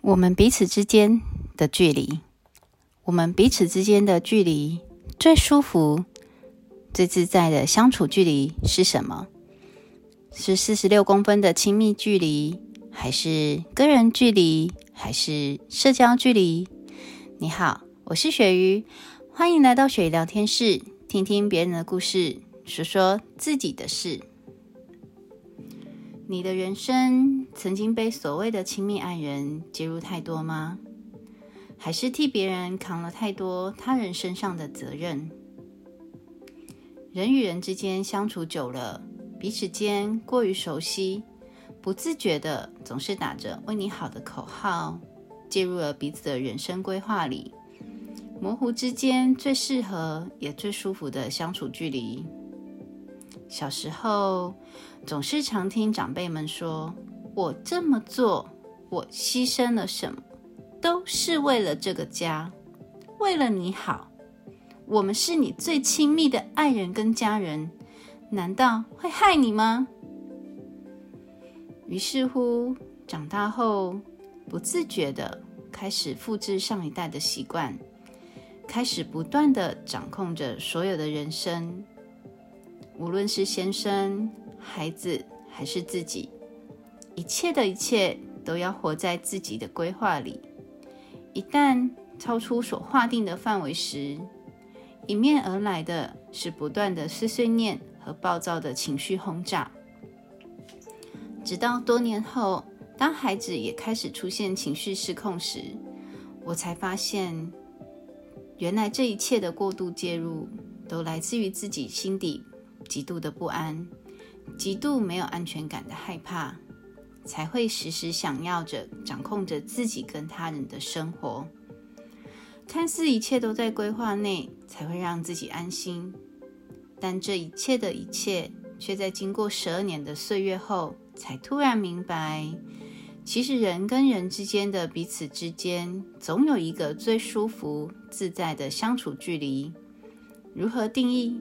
我们彼此之间的距离，我们彼此之间的距离最舒服、最自在的相处距离是什么？是四十六公分的亲密距离，还是个人距离，还是社交距离？你好，我是雪鱼，欢迎来到雪鱼聊天室，听听别人的故事，说说自己的事。你的人生曾经被所谓的亲密爱人介入太多吗？还是替别人扛了太多他人身上的责任？人与人之间相处久了，彼此间过于熟悉，不自觉的总是打着“为你好”的口号，介入了彼此的人生规划里，模糊之间最适合也最舒服的相处距离。小时候，总是常听长辈们说：“我这么做，我牺牲了什么，都是为了这个家，为了你好。我们是你最亲密的爱人跟家人，难道会害你吗？”于是乎，长大后不自觉的开始复制上一代的习惯，开始不断的掌控着所有的人生。无论是先生、孩子还是自己，一切的一切都要活在自己的规划里。一旦超出所划定的范围时，迎面而来的是不断的碎碎念和暴躁的情绪轰炸。直到多年后，当孩子也开始出现情绪失控时，我才发现，原来这一切的过度介入，都来自于自己心底。极度的不安，极度没有安全感的害怕，才会时时想要着掌控着自己跟他人的生活。看似一切都在规划内，才会让自己安心。但这一切的一切，却在经过十二年的岁月后，才突然明白，其实人跟人之间的彼此之间，总有一个最舒服自在的相处距离。如何定义？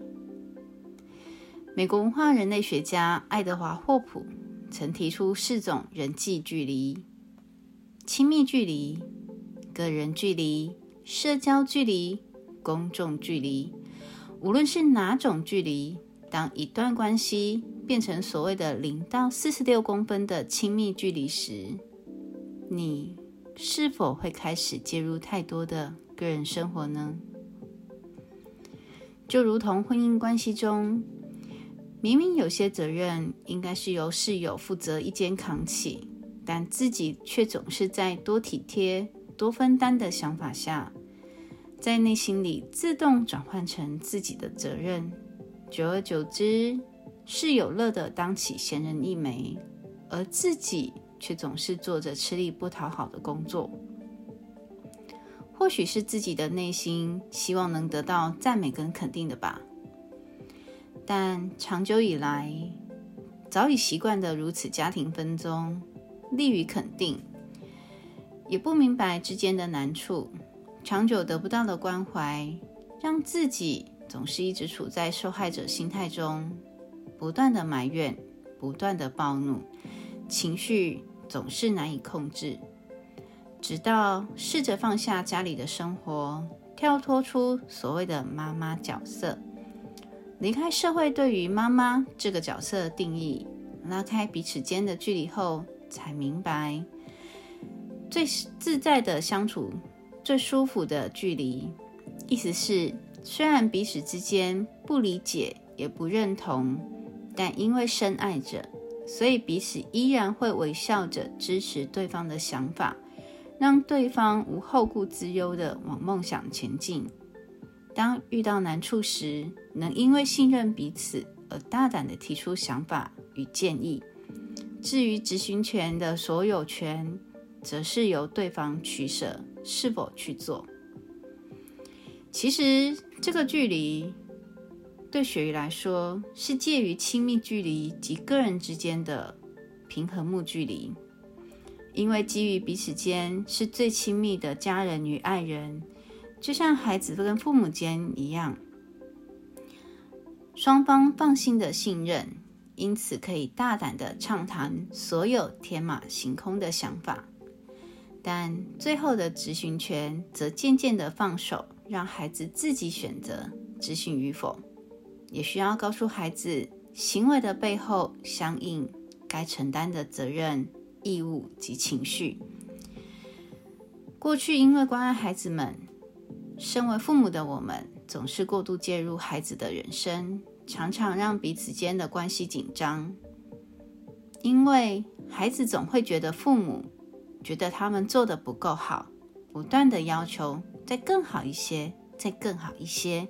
美国文化人类学家爱德华·霍普曾提出四种人际距离：亲密距离、个人距离、社交距离、公众距离。无论是哪种距离，当一段关系变成所谓的零到四十六公分的亲密距离时，你是否会开始介入太多的个人生活呢？就如同婚姻关系中。明明有些责任应该是由室友负责一肩扛起，但自己却总是在多体贴、多分担的想法下，在内心里自动转换成自己的责任。久而久之，室友乐得当起闲人一枚，而自己却总是做着吃力不讨好的工作。或许是自己的内心希望能得到赞美跟肯定的吧。但长久以来，早已习惯的如此家庭分宗，利于肯定，也不明白之间的难处，长久得不到的关怀，让自己总是一直处在受害者心态中，不断的埋怨，不断的暴怒，情绪总是难以控制，直到试着放下家里的生活，跳脱出所谓的妈妈角色。离开社会对于妈妈这个角色的定义，拉开彼此间的距离后，才明白最自在的相处、最舒服的距离。意思是，虽然彼此之间不理解也不认同，但因为深爱着，所以彼此依然会微笑着支持对方的想法，让对方无后顾之忧的往梦想前进。当遇到难处时，能因为信任彼此而大胆的提出想法与建议。至于执行权的所有权，则是由对方取舍是否去做。其实，这个距离对雪鱼来说，是介于亲密距离及个人之间的平衡木距离。因为基于彼此间是最亲密的家人与爱人。就像孩子跟父母间一样，双方放心的信任，因此可以大胆的畅谈所有天马行空的想法。但最后的执行权则渐渐的放手，让孩子自己选择执行与否。也需要告诉孩子，行为的背后相应该承担的责任、义务及情绪。过去因为关爱孩子们，身为父母的我们总是过度介入孩子的人生，常常让彼此间的关系紧张。因为孩子总会觉得父母觉得他们做的不够好，不断的要求再更好一些，再更好一些。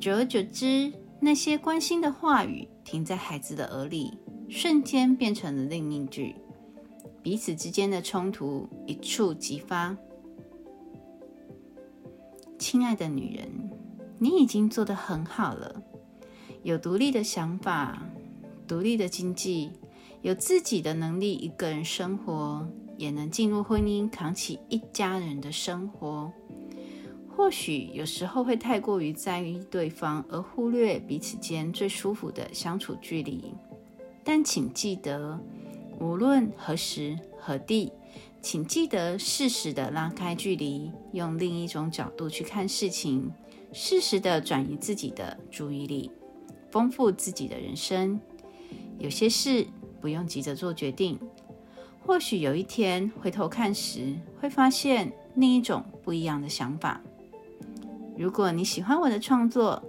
久而久之，那些关心的话语停在孩子的耳里，瞬间变成了另一句。彼此之间的冲突一触即发。亲爱的女人，你已经做得很好了，有独立的想法，独立的经济，有自己的能力，一个人生活，也能进入婚姻，扛起一家人的生活。或许有时候会太过于在意对方，而忽略彼此间最舒服的相处距离。但请记得。无论何时何地，请记得适时的拉开距离，用另一种角度去看事情，适时的转移自己的注意力，丰富自己的人生。有些事不用急着做决定，或许有一天回头看时，会发现另一种不一样的想法。如果你喜欢我的创作，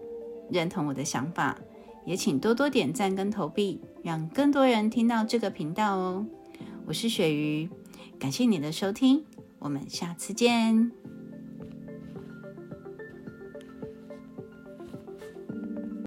认同我的想法。也请多多点赞跟投币，让更多人听到这个频道哦。我是鳕鱼，感谢你的收听，我们下次见。